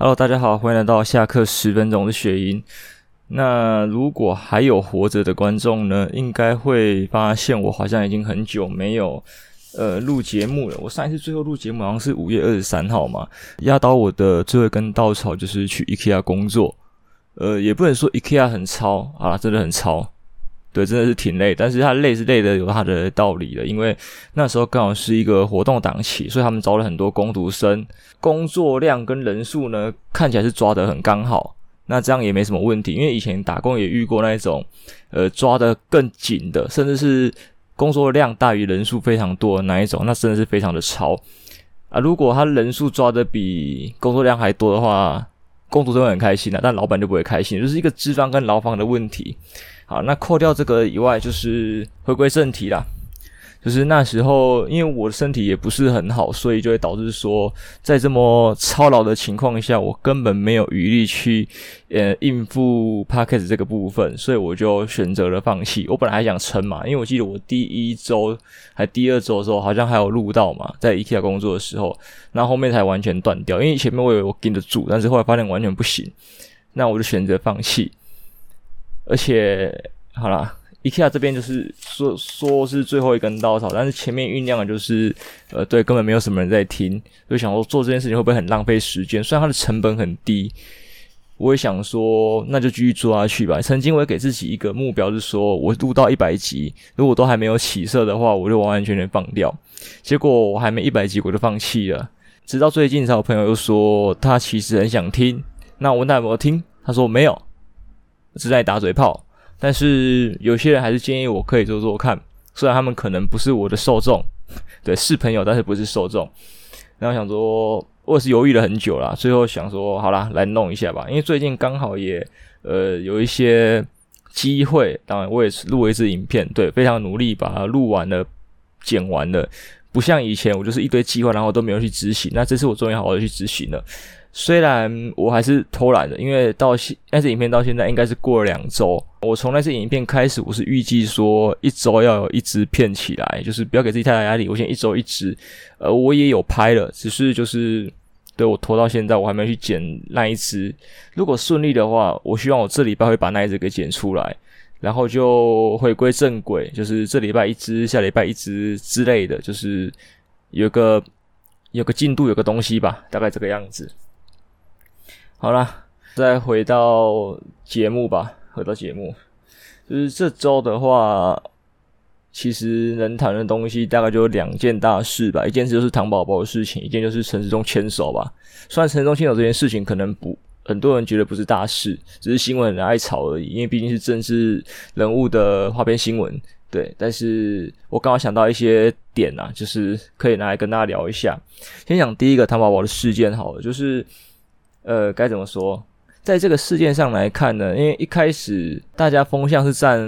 Hello，大家好，欢迎来到下课十分钟的学音。那如果还有活着的观众呢，应该会发现我好像已经很久没有呃录节目了。我上一次最后录节目好像是五月二十三号嘛。压倒我的最后一根稻草就是去 IKEA 工作。呃，也不能说 IKEA 很操啊，真的很操。对，真的是挺累，但是他累是累的有他的道理的，因为那时候刚好是一个活动档期，所以他们招了很多工读生，工作量跟人数呢看起来是抓得很刚好，那这样也没什么问题，因为以前打工也遇过那一种，呃，抓得更紧的，甚至是工作量大于人数非常多的那一种，那真的是非常的超啊！如果他人数抓得比工作量还多的话，工读生会很开心的，但老板就不会开心，就是一个资方跟劳方的问题。好，那扣掉这个以外，就是回归正题啦。就是那时候，因为我的身体也不是很好，所以就会导致说，在这么操劳的情况下，我根本没有余力去呃应付 Podcast 这个部分，所以我就选择了放弃。我本来还想撑嘛，因为我记得我第一周还第二周的时候，好像还有录到嘛，在 IKEA 工作的时候，那后面才完全断掉。因为前面我以为我顶得住，但是后来发现完全不行，那我就选择放弃。而且，好啦，IKEA 这边就是说说是最后一根稻草，但是前面酝酿的就是，呃，对，根本没有什么人在听，所以想说做这件事情会不会很浪费时间？虽然它的成本很低，我也想说那就继续做下去吧。曾经我也给自己一个目标，是说我录到一百集，如果都还没有起色的话，我就完完全全放掉。结果我还没一百集，我就放弃了。直到最近才有朋友又说他其实很想听，那我问他有没有听，他说没有。是在打嘴炮，但是有些人还是建议我可以做做看，虽然他们可能不是我的受众，对，是朋友，但是不是受众。然后想说，我也是犹豫了很久啦，最后想说，好啦，来弄一下吧。因为最近刚好也呃有一些机会，当然我也是录了一支影片，对，非常努力把它录完了、剪完了，不像以前我就是一堆计划，然后都没有去执行。那这次我终于好好的去执行了。虽然我还是偷懒的，因为到现那支影片到现在应该是过了两周。我从那支影片开始，我是预计说一周要有一支片起来，就是不要给自己太大压力。我先一周一支，呃，我也有拍了，只是就是对我拖到现在，我还没有去剪那一支。如果顺利的话，我希望我这礼拜会把那一支给剪出来，然后就回归正轨，就是这礼拜一支，下礼拜一支之类的，就是有个有个进度，有个东西吧，大概这个样子。好啦，再回到节目吧。回到节目，就是这周的话，其实能谈的东西大概就两件大事吧。一件事就是唐宝宝的事情，一件就是陈时中牵手吧。虽然陈时中牵手这件事情可能不很多人觉得不是大事，只是新闻很爱炒而已，因为毕竟是政治人物的花边新闻。对，但是我刚好想到一些点啊，就是可以拿来跟大家聊一下。先讲第一个唐宝宝的事件好了，就是。呃，该怎么说？在这个事件上来看呢，因为一开始大家风向是站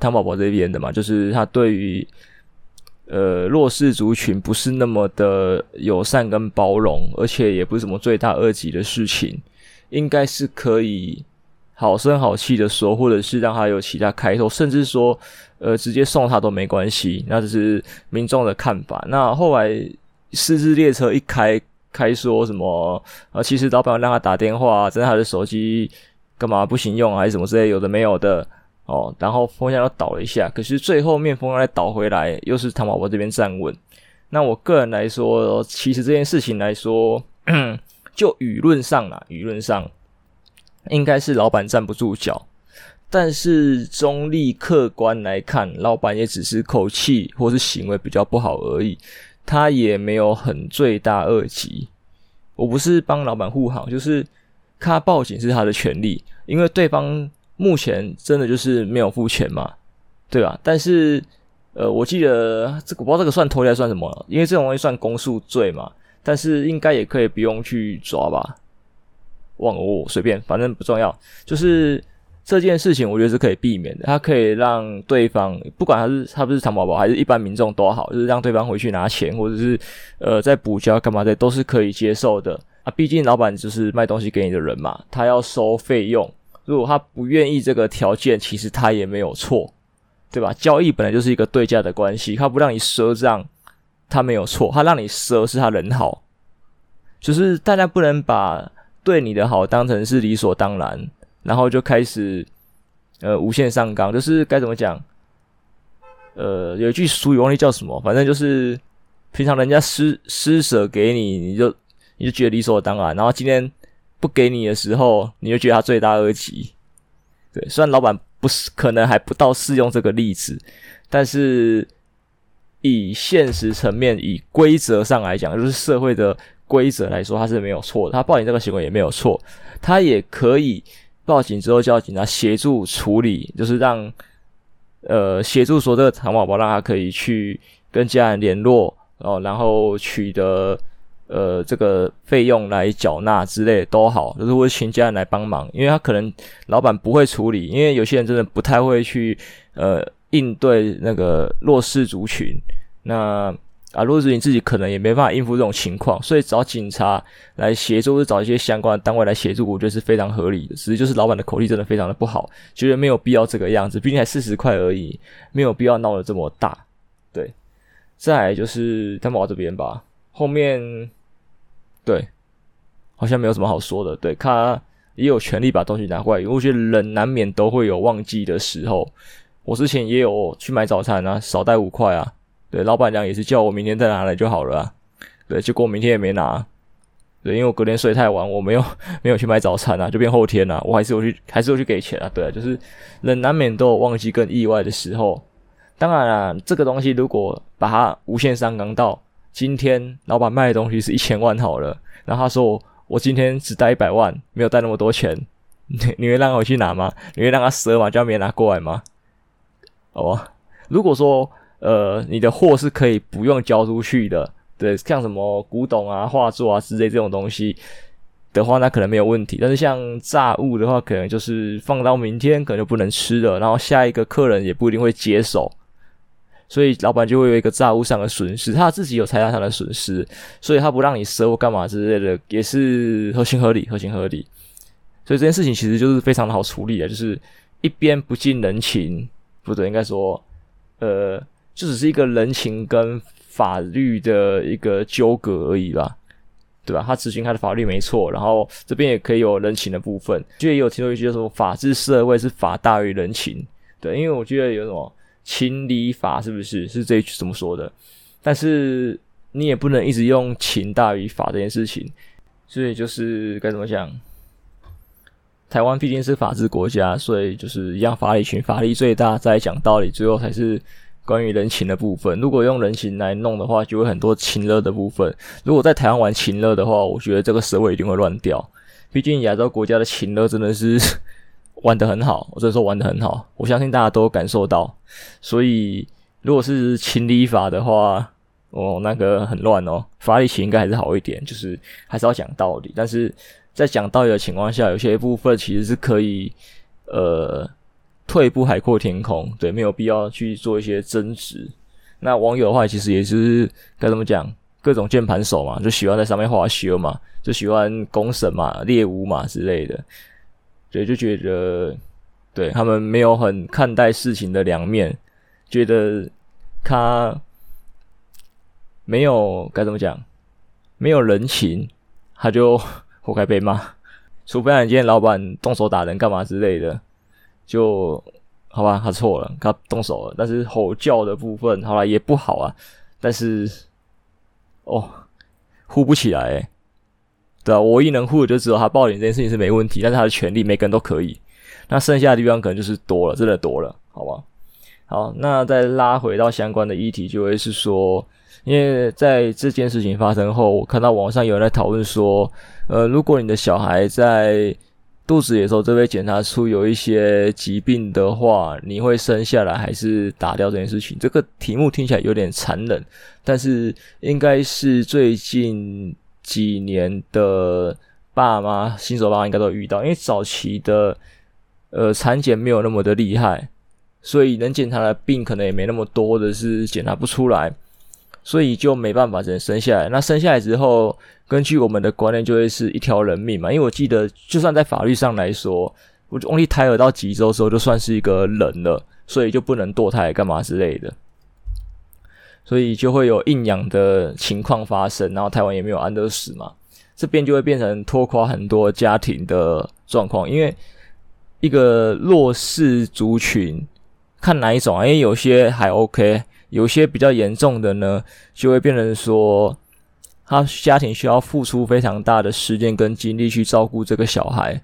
唐宝宝这边的嘛，就是他对于呃弱势族群不是那么的友善跟包容，而且也不是什么罪大恶极的事情，应该是可以好声好气的说，或者是让他有其他开头，甚至说呃直接送他都没关系。那这是民众的看法。那后来失智列车一开。开说什么啊？其实老板让他打电话，真的他的手机干嘛不行用，还是什么之类，有的没有的哦。然后风向又倒了一下，可是最后面风向再倒回来，又是唐宝宝这边站稳。那我个人来说，其实这件事情来说，就舆论上啦，舆论上应该是老板站不住脚。但是中立客观来看，老板也只是口气或是行为比较不好而已。他也没有很罪大恶极，我不是帮老板护航，就是他报警是他的权利，因为对方目前真的就是没有付钱嘛，对吧？但是，呃，我记得这个，我不知道这个算偷窃算什么，因为这种东西算公诉罪嘛，但是应该也可以不用去抓吧，忘了我随便，反正不重要，就是。这件事情我觉得是可以避免的，它可以让对方不管他是他不是藏宝宝还是一般民众都好，就是让对方回去拿钱或者是呃再补交干嘛的都是可以接受的啊。毕竟老板就是卖东西给你的人嘛，他要收费用，如果他不愿意这个条件，其实他也没有错，对吧？交易本来就是一个对价的关系，他不让你赊账，他没有错，他让你赊是他人好，就是大家不能把。对你的好当成是理所当然，然后就开始呃无限上纲，就是该怎么讲？呃，有一句俗语忘记叫什么，反正就是平常人家施施舍给你，你就你就觉得理所当然，然后今天不给你的时候，你就觉得他罪大恶极。对，虽然老板不是可能还不到适用这个例子，但是以现实层面、以规则上来讲，就是社会的规则来说，他是没有错的。他报警这个行为也没有错，他也可以报警之后叫警察协助处理，就是让。呃，协助说这个蚕宝宝，让他可以去跟家人联络，哦，然后取得呃这个费用来缴纳之类都好，就是会请家人来帮忙，因为他可能老板不会处理，因为有些人真的不太会去呃应对那个弱势族群，那。啊，如果是你自己，可能也没办法应付这种情况，所以找警察来协助，或者找一些相关的单位来协助，我觉得是非常合理的。只是就是老板的口气真的非常的不好，觉得没有必要这个样子，毕竟才四十块而已，没有必要闹得这么大。对，再来就是他们这边吧，后面对，好像没有什么好说的。对，他也有权利把东西拿过来，因为我觉得人难免都会有忘记的时候。我之前也有去买早餐啊，少带五块啊。对，老板娘也是叫我明天再拿来就好了啊。对，结果明天也没拿。对，因为我隔天睡太晚，我没有没有去买早餐啊，就变后天了。我还是有去，还是有去给钱啊。对，就是人难免都有忘记跟意外的时候。当然啦，这个东西如果把它无限上纲到今天，老板卖的东西是一千万好了，然后他说我今天只带一百万，没有带那么多钱，你 你会让我去拿吗？你会让他赊吗？叫别人拿过来吗？好吧，如果说。呃，你的货是可以不用交出去的，对，像什么古董啊、画作啊之类这种东西的话，那可能没有问题。但是像炸物的话，可能就是放到明天可能就不能吃了，然后下一个客人也不一定会接手，所以老板就会有一个炸物上的损失，他自己有财产上的损失，所以他不让你赊或干嘛之类的，也是合情合理，合情合理。所以这件事情其实就是非常的好处理的，就是一边不近人情，不对，应该说，呃。就只是一个人情跟法律的一个纠葛而已吧，对吧？他执行他的法律没错，然后这边也可以有人情的部分。就也有听说一句说，法治社会是法大于人情，对，因为我觉得有什么情理法是不是是这一句怎么说的？但是你也不能一直用情大于法这件事情，所以就是该怎么讲？台湾毕竟是法治国家，所以就是一样法理群，法律最大，再讲道理，最后才是。关于人情的部分，如果用人情来弄的话，就会很多情勒的部分。如果在台湾玩情勒的话，我觉得这个社会一定会乱掉。毕竟亚洲国家的情勒真的是 玩得很好，我只能说玩得很好。我相信大家都感受到。所以，如果是情理法的话，哦，那个很乱哦。法理情应该还是好一点，就是还是要讲道理。但是在讲道理的情况下，有些部分其实是可以，呃。退一步海阔天空，对，没有必要去做一些争执。那网友的话，其实也是该怎么讲，各种键盘手嘛，就喜欢在上面画修嘛，就喜欢公审嘛、猎巫嘛之类的，所以就觉得，对，他们没有很看待事情的两面，觉得他没有该怎么讲，没有人情，他就活该被骂，除非你今天老板动手打人干嘛之类的。就好吧，他错了，他动手了。但是吼叫的部分，好了，也不好啊。但是，哦，护不起来，对啊，我一能护的就只有他报警这件事情是没问题，但是他的权利每个人都可以。那剩下的地方可能就是多了，真的多了，好吧？好，那再拉回到相关的议题，就会是说，因为在这件事情发生后，我看到网上有人在讨论说，呃，如果你的小孩在肚子里的时候，这边检查出有一些疾病的话，你会生下来还是打掉这件事情？这个题目听起来有点残忍，但是应该是最近几年的爸妈、新手爸妈应该都遇到，因为早期的呃产检没有那么的厉害，所以能检查的病可能也没那么多的是检查不出来。所以就没办法，只能生下来。那生下来之后，根据我们的观念，就会是一条人命嘛。因为我记得，就算在法律上来说，我 only 胎儿到几周时候就算是一个人了，所以就不能堕胎干嘛之类的。所以就会有硬养的情况发生。然后台湾也没有安乐死嘛。这边就会变成拖垮很多家庭的状况，因为一个弱势族群，看哪一种啊？因为有些还 OK，有些比较严重的呢，就会变成说，他家庭需要付出非常大的时间跟精力去照顾这个小孩。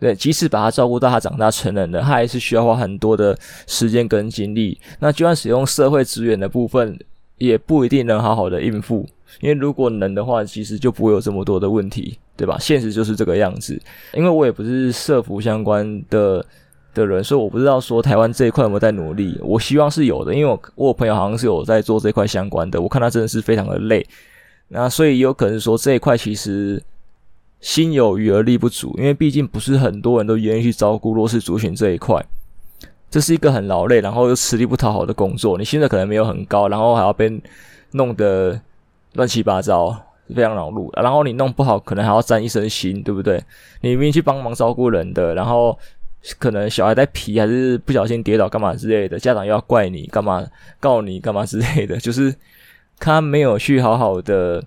对，即使把他照顾到他长大成人了，他还是需要花很多的时间跟精力。那就算使用社会资源的部分，也不一定能好好的应付。因为如果能的话，其实就不会有这么多的问题，对吧？现实就是这个样子。因为我也不是社福相关的的人，所以我不知道说台湾这一块有没有在努力。我希望是有的，因为我我朋友好像是有在做这一块相关的，我看他真的是非常的累。那所以有可能说这一块其实心有余而力不足，因为毕竟不是很多人都愿意去照顾弱势族群这一块。这是一个很劳累，然后又吃力不讨好的工作。你薪水可能没有很高，然后还要被弄得。乱七八糟，非常恼怒。然后你弄不好，可能还要沾一身腥，对不对？你明明去帮忙照顾人的，然后可能小孩在皮，还是不小心跌倒干嘛之类的，家长又要怪你干嘛，告你干嘛之类的，就是他没有去好好的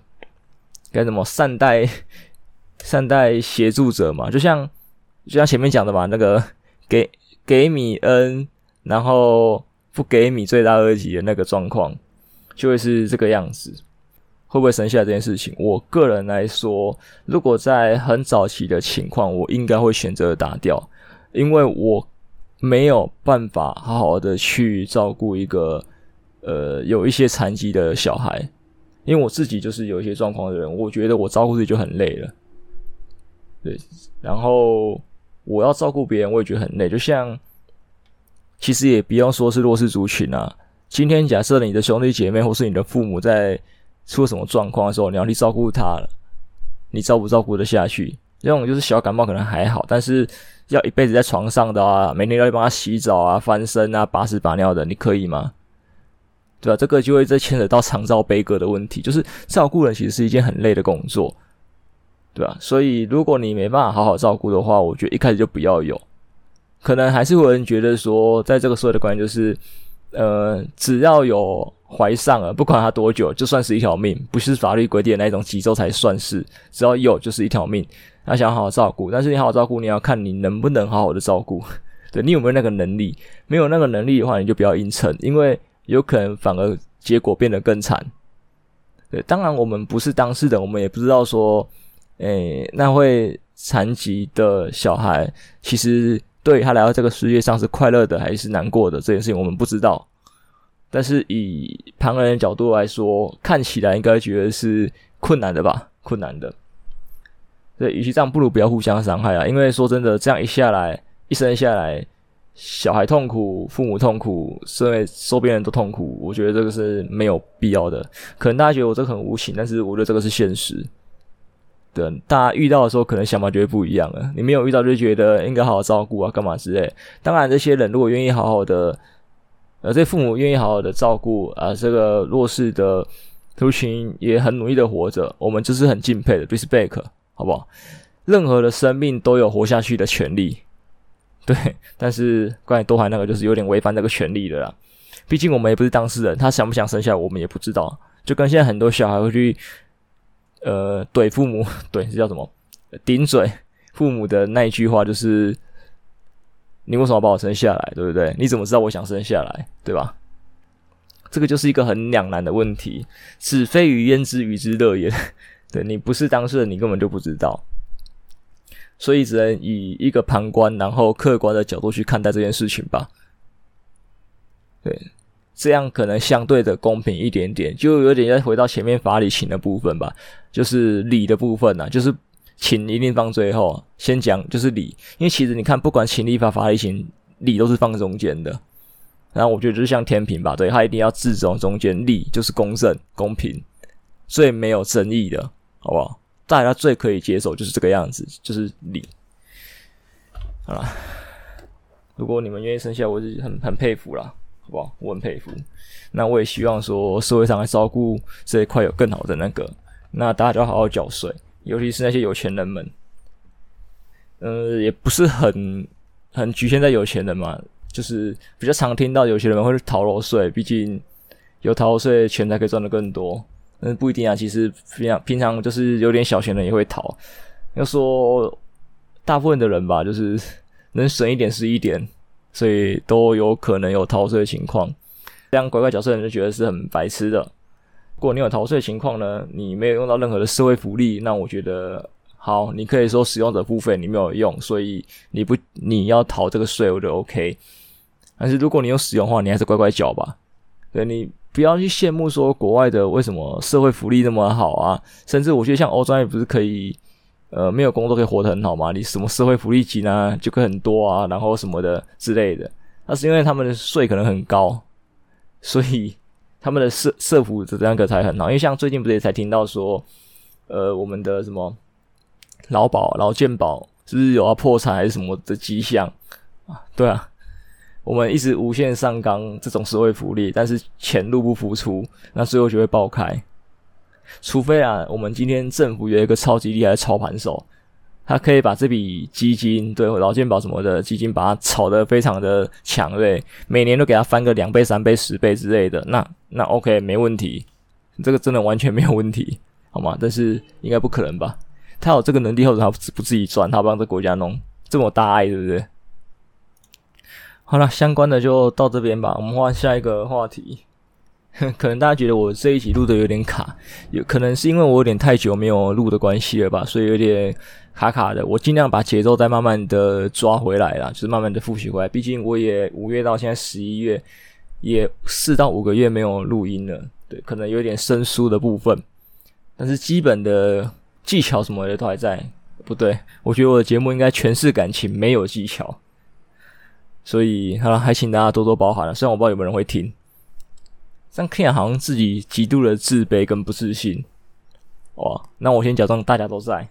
该怎么善待 善待协助者嘛？就像就像前面讲的嘛，那个给给米恩，然后不给米最大恶极的那个状况，就会是这个样子。会不会生下来这件事情？我个人来说，如果在很早期的情况，我应该会选择打掉，因为我没有办法好好的去照顾一个呃有一些残疾的小孩，因为我自己就是有一些状况的人，我觉得我照顾自己就很累了。对，然后我要照顾别人，我也觉得很累。就像其实也不要说是弱势族群啊，今天假设你的兄弟姐妹或是你的父母在。出什么状况的时候，你要去照顾他，你照不照顾得下去？这种就是小感冒可能还好，但是要一辈子在床上的啊，每天要帮他洗澡啊、翻身啊、把屎把尿的，你可以吗？对吧、啊？这个就会再牵扯到长照悲歌的问题，就是照顾人其实是一件很累的工作，对吧、所以如果你没办法好好照顾的话，我觉得一开始就不要有。可能还是会有人觉得说，在这个社会的观念就是，呃，只要有。怀上了，不管他多久，就算是一条命，不是法律规定的那种几周才算是，只要有就是一条命。他想好好照顾，但是你好好照顾，你要看你能不能好好的照顾，对，你有没有那个能力？没有那个能力的话，你就不要硬撑，因为有可能反而结果变得更惨。对，当然我们不是当事人，我们也不知道说，诶、那会残疾的小孩，其实对他来到这个世界上是快乐的还是难过的这件事情，我们不知道。但是以旁人的角度来说，看起来应该觉得是困难的吧？困难的。对，与其这样，不如不要互相伤害啊！因为说真的，这样一下来，一生下来，小孩痛苦，父母痛苦，身为周边人都痛苦，我觉得这个是没有必要的。可能大家觉得我这个很无情，但是我觉得这个是现实。对，大家遇到的时候，可能想法就会不一样了。你没有遇到，就觉得应该好好照顾啊，干嘛之类。当然，这些人如果愿意好好的。而这父母愿意好好的照顾啊，这个弱势的族群也很努力的活着，我们就是很敬佩的，respect，好不好？任何的生命都有活下去的权利，对。但是关于多海那个，就是有点违反这个权利的啦。毕竟我们也不是当事人，他想不想生下来，我们也不知道。就跟现在很多小孩会去，呃，怼父母，怼是叫什么？顶嘴父母的那一句话就是。你为什么把我生下来，对不对？你怎么知道我想生下来，对吧？这个就是一个很两难的问题。子非鱼焉知鱼之乐也？对，你不是当事人，你根本就不知道。所以只能以一个旁观，然后客观的角度去看待这件事情吧。对，这样可能相对的公平一点点，就有点要回到前面法理情的部分吧，就是理的部分呐、啊，就是。情一定放最后，先讲就是理，因为其实你看，不管情理法、法理情，理都是放中间的。然后我觉得就是像天平吧，对，它一定要置中中间，理就是公正、公平，最没有争议的，好不好？大家最可以接受就是这个样子，就是理。好了，如果你们愿意生下，我是很很佩服啦，好不好？我很佩服。那我也希望说社会上来照顾这一块有更好的那个，那大家就要好好缴税。尤其是那些有钱人们，呃，也不是很很局限在有钱人嘛，就是比较常听到有钱人们会逃漏税，毕竟有逃漏税，钱才可以赚得更多。嗯，不一定啊。其实平常平常就是有点小钱的人也会逃。要说大部分的人吧，就是能省一点是一点，所以都有可能有逃税的情况。这样拐拐角色的人就觉得是很白痴的。如果你有逃税情况呢，你没有用到任何的社会福利，那我觉得好，你可以说使用者付费你没有用，所以你不你要逃这个税，我就 OK。但是如果你有使用的话，你还是乖乖缴吧。对，你不要去羡慕说国外的为什么社会福利那么好啊，甚至我觉得像欧洲也不是可以，呃，没有工作可以活得很好吗？你什么社会福利金啊，就可以很多啊，然后什么的之类的。那是因为他们的税可能很高，所以他们的社社福这样个才很好。因为像最近不是也才听到说，呃，我们的什么劳保、劳健保是不是有要破产还是什么的迹象啊？对啊。我们一直无限上纲这种社会福利，但是钱入不敷出，那最后就会爆开。除非啊，我们今天政府有一个超级厉害的操盘手，他可以把这笔基金，对劳健保什么的基金，把它炒得非常的强，烈，每年都给他翻个两倍、三倍、十倍之类的，那那 OK 没问题，这个真的完全没有问题，好吗？但是应该不可能吧？他有这个能力，或者他不自己赚，他帮这国家弄这么大爱，对不对？好了，相关的就到这边吧。我们换下一个话题。可能大家觉得我这一集录的有点卡，有可能是因为我有点太久没有录的关系了吧，所以有点卡卡的。我尽量把节奏再慢慢的抓回来啦，就是慢慢的复习回来。毕竟我也五月到现在十一月，也四到五个月没有录音了，对，可能有点生疏的部分。但是基本的技巧什么的都还在。不对，我觉得我的节目应该全是感情，没有技巧。所以好了，还请大家多多包涵了。虽然我不知道有没有人会听，但 K 也好像自己极度的自卑跟不自信。哇，那我先假装大家都在。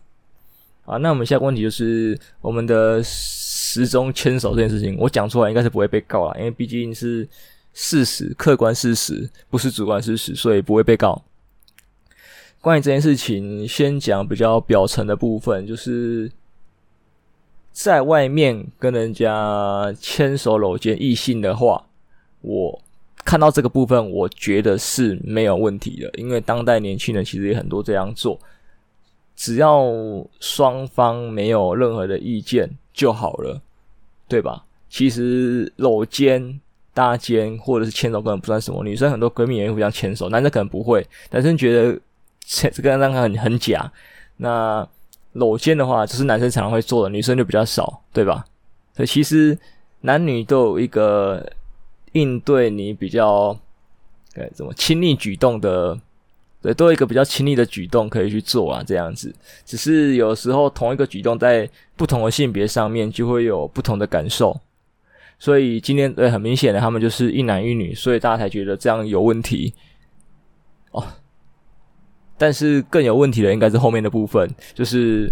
啊，那我们下个问题就是我们的时钟牵手这件事情，我讲出来应该是不会被告了，因为毕竟是事实，客观事实，不是主观事实，所以不会被告。关于这件事情，先讲比较表层的部分，就是。在外面跟人家牵手搂肩异性的话，我看到这个部分，我觉得是没有问题的，因为当代年轻人其实也很多这样做，只要双方没有任何的意见就好了，对吧？其实搂肩、搭肩或者是牵手根本不算什么，女生很多闺蜜也会互相牵手，男生可能不会，男生觉得这个让他很很假，那。搂肩的话，就是男生常常会做的，女生就比较少，对吧？所以其实男女都有一个应对你比较，对，怎么亲昵举动的，对，都有一个比较亲昵的举动可以去做啊，这样子。只是有时候同一个举动在不同的性别上面就会有不同的感受。所以今天对，很明显的，他们就是一男一女，所以大家才觉得这样有问题哦。但是更有问题的应该是后面的部分，就是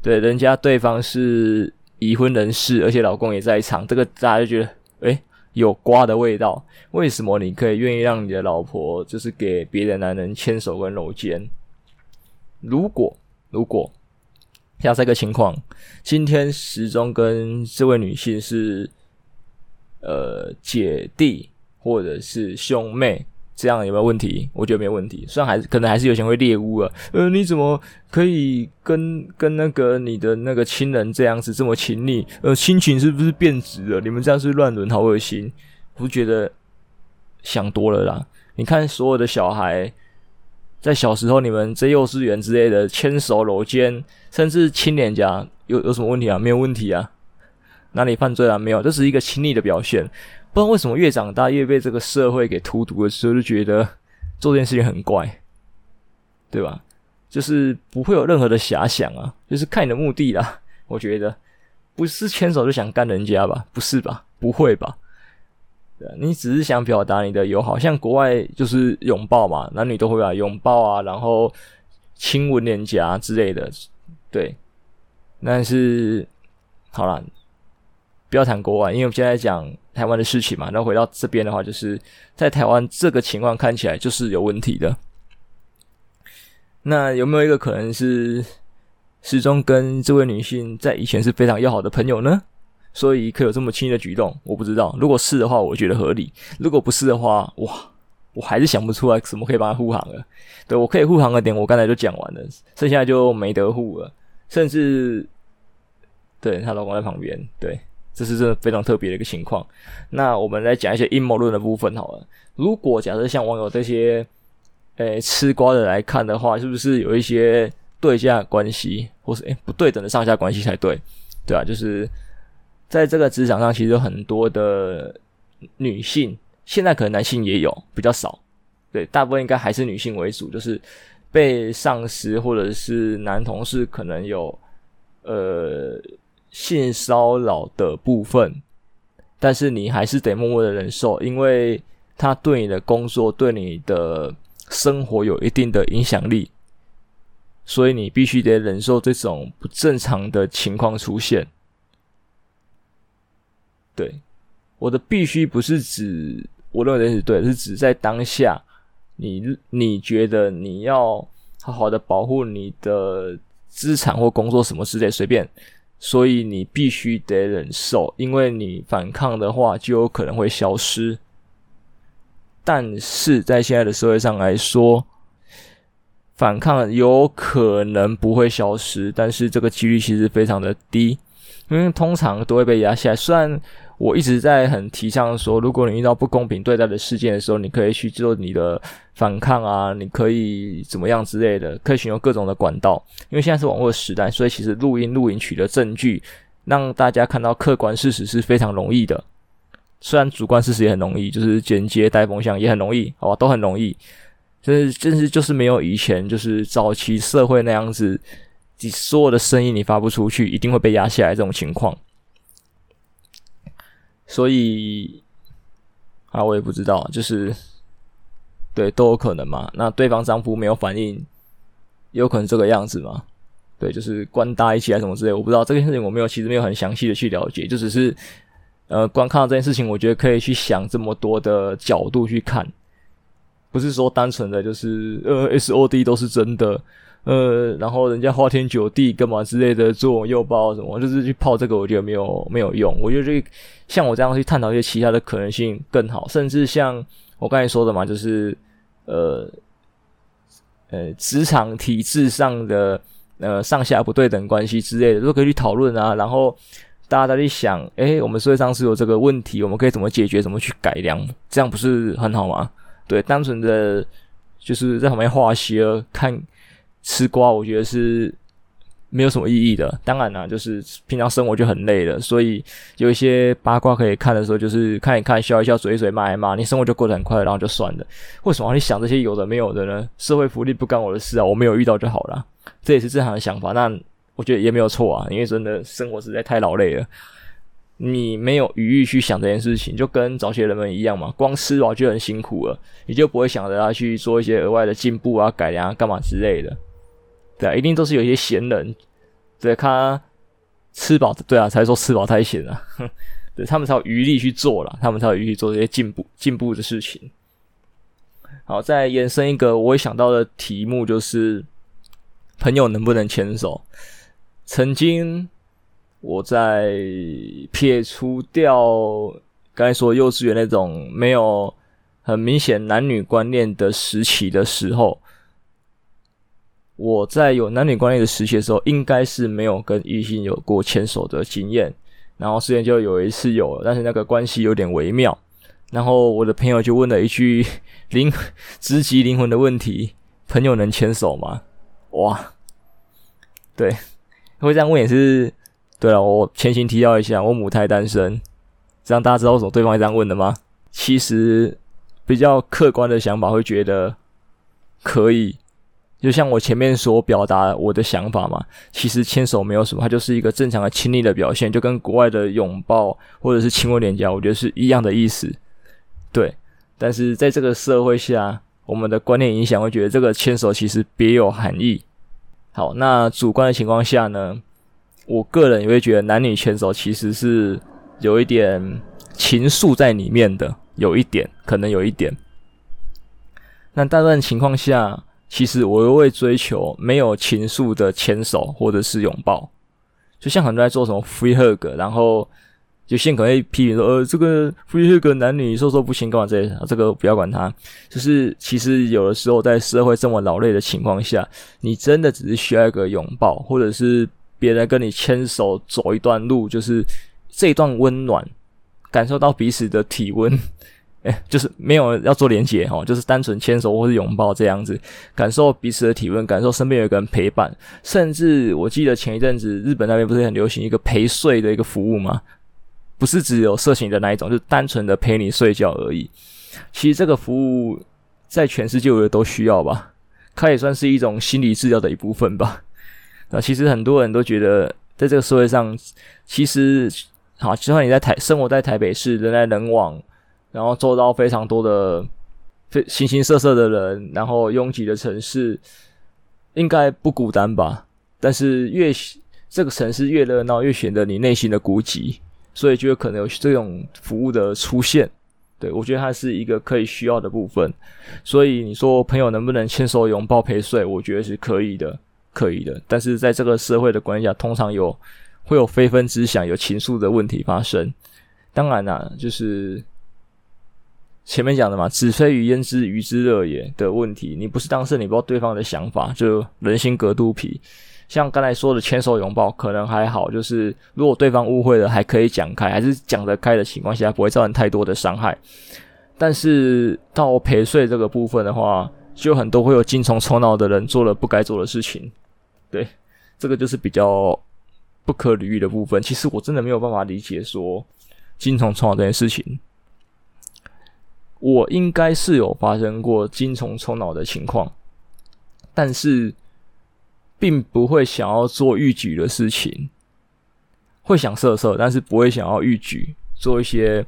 对人家对方是已婚人士，而且老公也在场，这个大家就觉得诶有瓜的味道。为什么你可以愿意让你的老婆就是给别的男人牵手跟搂肩？如果如果像这个情况，今天时钟跟这位女性是呃姐弟或者是兄妹。这样有没有问题？我觉得没有问题。虽然还是可能还是有些会猎物啊，呃，你怎么可以跟跟那个你的那个亲人这样子这么亲密？呃，亲情是不是变质了？你们这样是乱伦，好恶心！我觉得想多了啦。你看所有的小孩在小时候，你们在幼稚园之类的牵手搂肩，甚至亲脸颊，有有什么问题啊？没有问题啊，哪里犯罪了？没有，这是一个亲昵的表现。不知道为什么越长大越被这个社会给荼毒的时候，就觉得做这件事情很怪，对吧？就是不会有任何的遐想啊，就是看你的目的啦。我觉得不是牵手就想干人家吧？不是吧？不会吧？对，你只是想表达你的友好，像国外就是拥抱嘛，男女都会啊，拥抱啊，然后亲吻脸颊之类的，对。但是好啦。不要谈国外，因为我们现在讲台湾的事情嘛。然后回到这边的话，就是在台湾这个情况看起来就是有问题的。那有没有一个可能是时钟跟这位女性在以前是非常要好的朋友呢？所以可有这么轻易的举动？我不知道。如果是的话，我觉得合理；如果不是的话，哇我还是想不出来什么可以帮他护航了。对，我可以护航的点，我刚才就讲完了，剩下就没得护了。甚至，对，她老公在旁边，对，这是真的非常特别的一个情况。那我们来讲一些阴谋论的部分好了。如果假设像网友这些，诶，吃瓜的来看的话，是不是有一些对价关系，或是诶不对等的上下关系才对？对啊，就是在这个职场上，其实有很多的女性，现在可能男性也有，比较少。对，大部分应该还是女性为主，就是被上司或者是男同事可能有呃性骚扰的部分，但是你还是得默默的忍受，因为他对你的工作、对你的生活有一定的影响力，所以你必须得忍受这种不正常的情况出现。对，我的必须不是指我认为是对，是指在当下。你你觉得你要好好的保护你的资产或工作什么之类随便，所以你必须得忍受，因为你反抗的话就有可能会消失。但是在现在的社会上来说，反抗有可能不会消失，但是这个几率其实非常的低，因为通常都会被压下来。虽然我一直在很提倡说，如果你遇到不公平对待的事件的时候，你可以去做你的反抗啊，你可以怎么样之类的，可以选用各种的管道。因为现在是网络时代，所以其实录音、录影取得证据，让大家看到客观事实是非常容易的。虽然主观事实也很容易，就是剪接带风向也很容易，好吧，都很容易。就是，真是就是没有以前就是早期社会那样子，你所有的声音你发不出去，一定会被压下来这种情况。所以，啊，我也不知道，就是，对，都有可能嘛。那对方丈夫没有反应，有可能这个样子嘛？对，就是官搭一起来什么之类，我不知道这件事情，我没有，其实没有很详细的去了解，就只是，呃，光看到这件事情，我觉得可以去想这么多的角度去看，不是说单纯的就是，呃，SOD 都是真的。呃，然后人家花天酒地干嘛之类的，左拥右抱什么，就是去泡这个，我觉得没有没有用。我觉得这像我这样去探讨一些其他的可能性更好，甚至像我刚才说的嘛，就是呃呃职场体制上的呃上下不对等关系之类的，都可以去讨论啊。然后大家在想，诶，我们社会上是有这个问题，我们可以怎么解决，怎么去改良，这样不是很好吗？对，单纯的就是在旁边画些看。吃瓜，我觉得是没有什么意义的。当然啦，就是平常生活就很累了，所以有一些八卦可以看的时候，就是看一看，笑一笑，嘴一嘴，骂一骂，你生活就过得很快，然后就算了。为什么要你想这些有的没有的呢？社会福利不干我的事啊，我没有遇到就好了，这也是正常的想法。那我觉得也没有错啊，因为真的生活实在太劳累了，你没有余裕去想这件事情，就跟早些人们一样嘛，光吃饱就很辛苦了，你就不会想着要去做一些额外的进步啊、改良啊、干嘛之类的。对啊，一定都是有一些闲人，对，他吃饱，对啊，才说吃饱太闲了，哼，对，他们才有余力去做了，他们才有余力做这些进步进步的事情。好，再延伸一个我会想到的题目，就是朋友能不能牵手？曾经我在撇除掉刚才说幼稚园那种没有很明显男女观念的时期的时候。我在有男女关系的时期的时候，应该是没有跟异性有过牵手的经验。然后之前就有一次有，但是那个关系有点微妙。然后我的朋友就问了一句 灵直击灵魂的问题：“朋友能牵手吗？”哇，对，会这样问也是对了。我前情提要一下，我母胎单身，这样大家知道为什么对方会这样问的吗？其实比较客观的想法会觉得可以。就像我前面所表达我的想法嘛，其实牵手没有什么，它就是一个正常的亲昵的表现，就跟国外的拥抱或者是亲吻脸颊，我觉得是一样的意思。对，但是在这个社会下，我们的观念影响会觉得这个牵手其实别有含义。好，那主观的情况下呢，我个人也会觉得男女牵手其实是有一点情愫在里面的，有一点，可能有一点。那大部分情况下。其实我又会追求没有情愫的牵手或者是拥抱，就像很多人在做什么 free hug，然后有些人可能会批评说，呃，这个 free hug 男女授受不亲干嘛这些，这个不要管他。就是其实有的时候在社会这么劳累的情况下，你真的只是需要一个拥抱，或者是别人跟你牵手走一段路，就是这一段温暖，感受到彼此的体温。哎，就是没有要做连结哦，就是单纯牵手或是拥抱这样子，感受彼此的体温，感受身边有一个人陪伴。甚至我记得前一阵子日本那边不是很流行一个陪睡的一个服务吗？不是只有色情的那一种，就单纯的陪你睡觉而已。其实这个服务在全世界我都需要吧，它也算是一种心理治疗的一部分吧。那其实很多人都觉得，在这个社会上，其实好，就算你在台生活在台北市，人来人往。然后周遭非常多的非形形色色的人，然后拥挤的城市，应该不孤单吧？但是越这个城市越热闹，越显得你内心的孤寂，所以就有可能有这种服务的出现。对，我觉得它是一个可以需要的部分。所以你说朋友能不能牵手拥抱陪睡？我觉得是可以的，可以的。但是在这个社会的关系下，通常有会有非分之想、有情愫的问题发生。当然啦、就是。前面讲的嘛，子非鱼焉知鱼之乐也的问题，你不是当事人，你不知道对方的想法，就人心隔肚皮。像刚才说的牵手拥抱，可能还好，就是如果对方误会了，还可以讲开，还是讲得开的情况下，不会造成太多的伤害。但是到陪睡这个部分的话，就很多会有精虫冲脑的人做了不该做的事情。对，这个就是比较不可理喻的部分。其实我真的没有办法理解说精虫冲脑这件事情。我应该是有发生过精虫冲脑的情况，但是并不会想要做逾矩的事情，会想色色，但是不会想要逾矩，做一些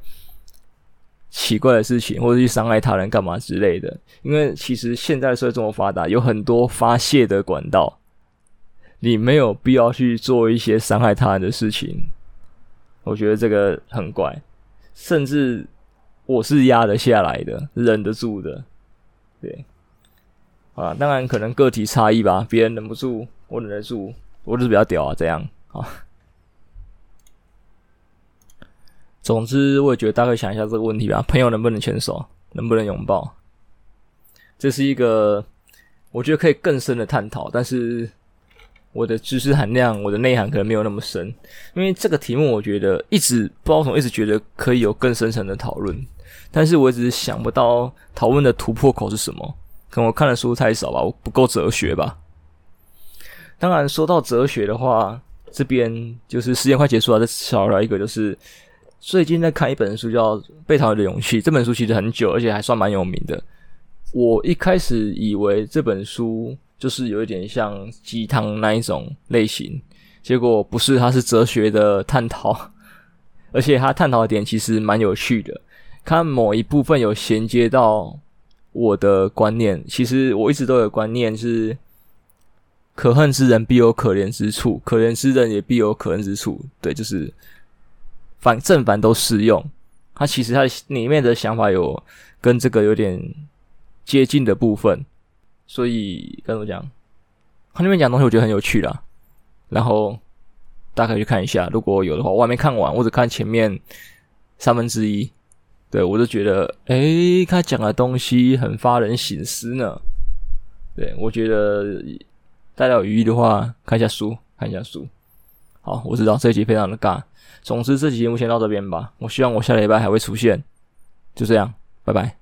奇怪的事情，或者去伤害他人干嘛之类的。因为其实现在社会这么发达，有很多发泄的管道，你没有必要去做一些伤害他人的事情。我觉得这个很怪，甚至。我是压得下来的，忍得住的，对，啊，当然可能个体差异吧，别人忍不住，我忍得住，我就是比较屌啊，这样。啊。总之，我也觉得大概想一下这个问题吧，朋友能不能牵手，能不能拥抱，这是一个我觉得可以更深的探讨，但是。我的知识含量，我的内涵可能没有那么深，因为这个题目我觉得一直不知道为什么一直觉得可以有更深层的讨论，但是我一直想不到讨论的突破口是什么。可能我看的书太少吧，我不够哲学吧。当然说到哲学的话，这边就是时间快结束了，再少聊一个，就是最近在看一本书叫《被讨厌的勇气》，这本书其实很久，而且还算蛮有名的。我一开始以为这本书。就是有一点像鸡汤那一种类型，结果不是，它是哲学的探讨，而且它探讨的点其实蛮有趣的。看某一部分有衔接到我的观念，其实我一直都有观念是：可恨之人必有可怜之处，可怜之人也必有可恨之处。对，就是反正反都适用。它其实它里面的想法有跟这个有点接近的部分。所以该怎么讲？他那边讲东西我觉得很有趣啦，然后大家可以去看一下，如果有的话，我还没看完，我只看前面三分之一。对，我就觉得，诶，他讲的东西很发人省思呢。对，我觉得大家有余的话，看一下书，看一下书。好，我知道这一集非常的尬。总之，这集节目先到这边吧。我希望我下礼拜还会出现。就这样，拜拜。